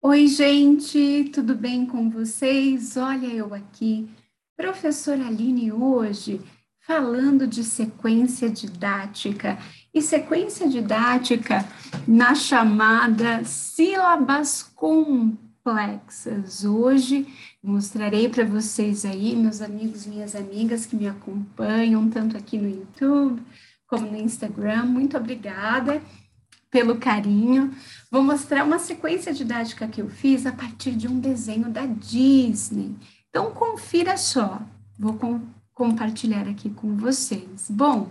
Oi, gente, tudo bem com vocês? Olha eu aqui, professora Aline, hoje falando de sequência didática e sequência didática na chamada sílabas complexas. Hoje mostrarei para vocês aí, meus amigos minhas amigas que me acompanham, tanto aqui no YouTube como no Instagram, muito obrigada pelo carinho. Vou mostrar uma sequência didática que eu fiz a partir de um desenho da Disney. Então, confira só. Vou com, compartilhar aqui com vocês. Bom,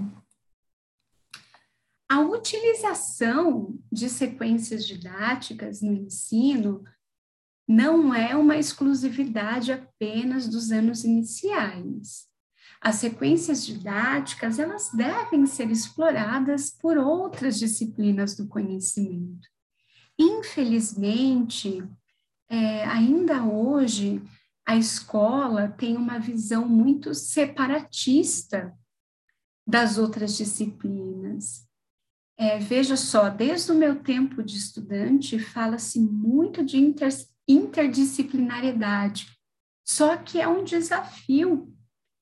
a utilização de sequências didáticas no ensino não é uma exclusividade apenas dos anos iniciais. As sequências didáticas, elas devem ser exploradas por outras disciplinas do conhecimento. Infelizmente, é, ainda hoje, a escola tem uma visão muito separatista das outras disciplinas. É, veja só, desde o meu tempo de estudante, fala-se muito de inter, interdisciplinariedade, só que é um desafio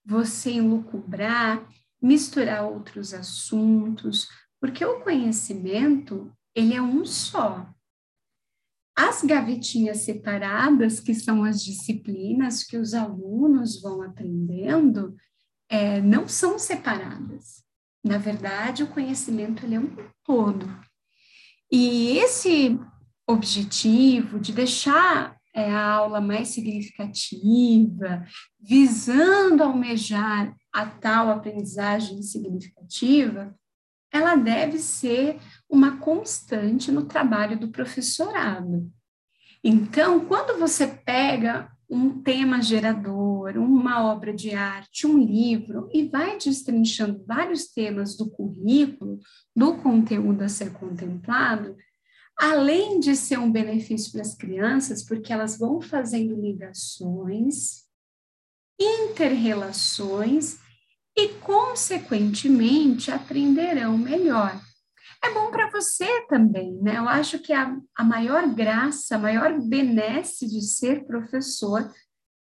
você enlucubrar, misturar outros assuntos, porque o conhecimento, ele é um só. As gavetinhas separadas, que são as disciplinas que os alunos vão aprendendo, é, não são separadas. Na verdade, o conhecimento ele é um todo. E esse objetivo de deixar é, a aula mais significativa, visando almejar a tal aprendizagem significativa, ela deve ser uma constante no trabalho do professorado. Então, quando você pega um tema gerador, uma obra de arte, um livro, e vai destrinchando vários temas do currículo, do conteúdo a ser contemplado, além de ser um benefício para as crianças, porque elas vão fazendo ligações, interrelações e, consequentemente, aprenderão melhor. É bom para você também, né? Eu acho que a, a maior graça, a maior benesse de ser professor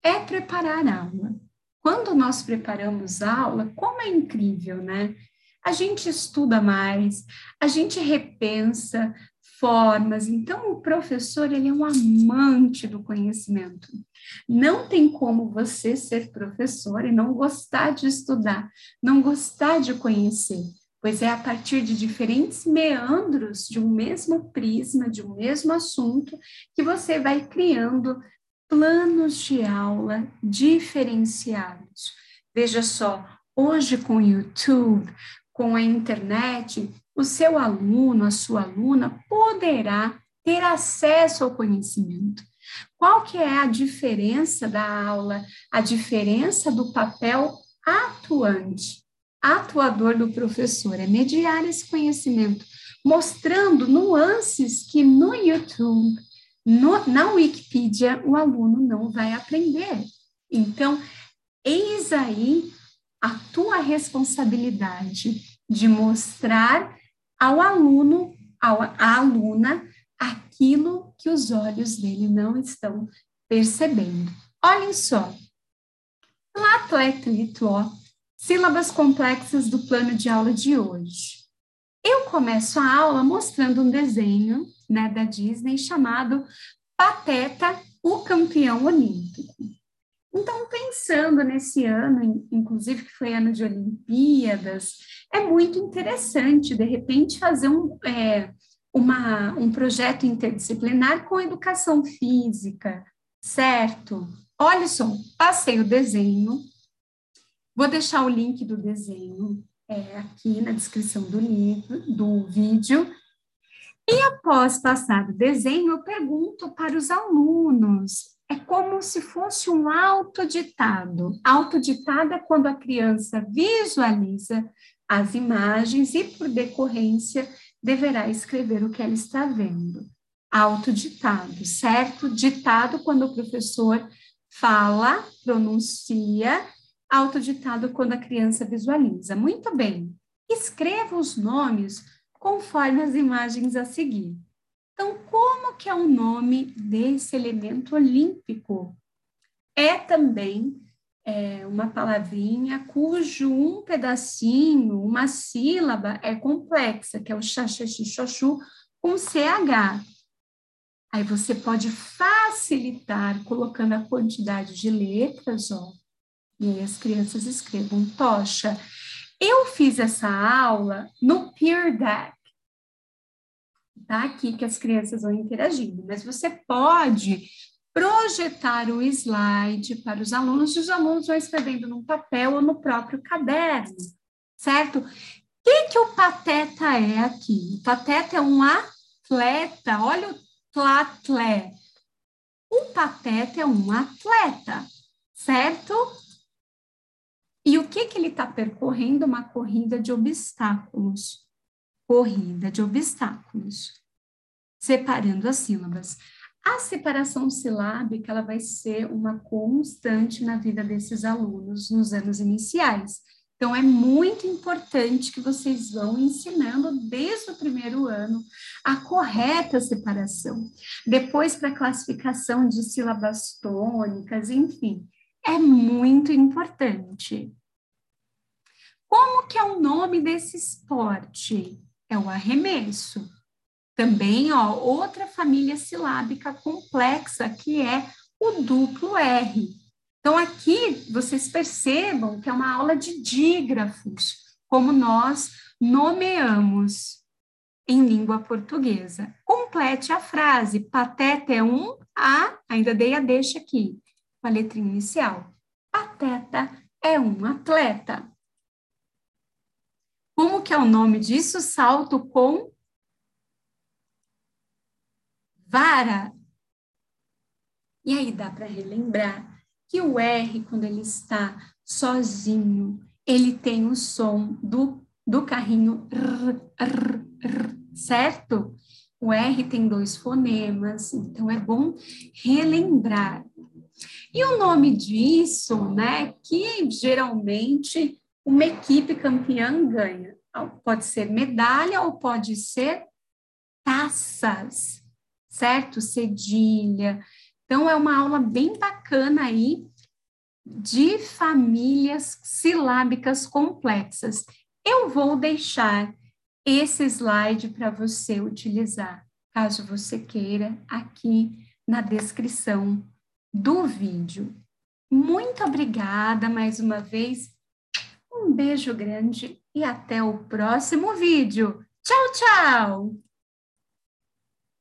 é preparar a aula. Quando nós preparamos aula, como é incrível, né? A gente estuda mais, a gente repensa, formas. Então, o professor, ele é um amante do conhecimento. Não tem como você ser professor e não gostar de estudar, não gostar de conhecer, pois é a partir de diferentes meandros de um mesmo prisma, de um mesmo assunto, que você vai criando planos de aula diferenciados. Veja só, hoje com o YouTube, com a internet, o seu aluno, a sua aluna poderá ter acesso ao conhecimento. Qual que é a diferença da aula, a diferença do papel atuante, atuador do professor? É mediar esse conhecimento, mostrando nuances que no YouTube, no, na Wikipedia, o aluno não vai aprender. Então, eis aí a tua responsabilidade de mostrar ao aluno, ao, à aluna, aquilo que os olhos dele não estão percebendo. Olhem só. Lato ó, sílabas complexas do plano de aula de hoje. Eu começo a aula mostrando um desenho né, da Disney chamado Pateta, o campeão olímpico. Então, pensando nesse ano, inclusive que foi ano de Olimpíadas, é muito interessante, de repente, fazer um, é, uma, um projeto interdisciplinar com educação física, certo? Só, passei o desenho, vou deixar o link do desenho é, aqui na descrição do livro, do vídeo, e após passar o desenho, eu pergunto para os alunos é como se fosse um autoditado. Autoditado é quando a criança visualiza as imagens e, por decorrência, deverá escrever o que ela está vendo. Autoditado, certo? Ditado quando o professor fala, pronuncia, autoditado quando a criança visualiza. Muito bem. Escreva os nomes conforme as imagens a seguir. Então, como que é o nome desse elemento olímpico? É também é, uma palavrinha cujo um pedacinho, uma sílaba é complexa, que é o xaxaxixoxu com CH. Aí você pode facilitar colocando a quantidade de letras, ó. E aí as crianças escrevam tocha. Eu fiz essa aula no Peer Deck. Tá aqui que as crianças vão interagindo, mas você pode projetar o slide para os alunos e os alunos vão escrevendo num papel ou no próprio caderno, certo? O que, que o pateta é aqui? O pateta é um atleta, olha o tlatlé. O pateta é um atleta, certo? E o que, que ele está percorrendo? Uma corrida de obstáculos. Corrida de obstáculos. Separando as sílabas. A separação silábica ela vai ser uma constante na vida desses alunos nos anos iniciais. Então, é muito importante que vocês vão ensinando desde o primeiro ano a correta separação. Depois, para classificação de sílabas tônicas, enfim, é muito importante. Como que é o nome desse esporte? É o arremesso. Também, ó, outra família silábica complexa, que é o duplo R. Então, aqui vocês percebam que é uma aula de dígrafos, como nós nomeamos em língua portuguesa. Complete a frase: Pateta é um A, ainda dei a deixa aqui, com a letrinha inicial. Pateta é um atleta. Como que é o nome disso? Salto com vara. E aí dá para relembrar que o R, quando ele está sozinho, ele tem o som do, do carrinho certo? O R tem dois fonemas, então é bom relembrar. E o nome disso, né, que geralmente uma equipe campeã ganha. Pode ser medalha ou pode ser taças certo? Cedilha. Então, é uma aula bem bacana aí de famílias silábicas complexas. Eu vou deixar esse slide para você utilizar, caso você queira, aqui na descrição do vídeo. Muito obrigada mais uma vez. Um beijo grande e até o próximo vídeo. Tchau, tchau!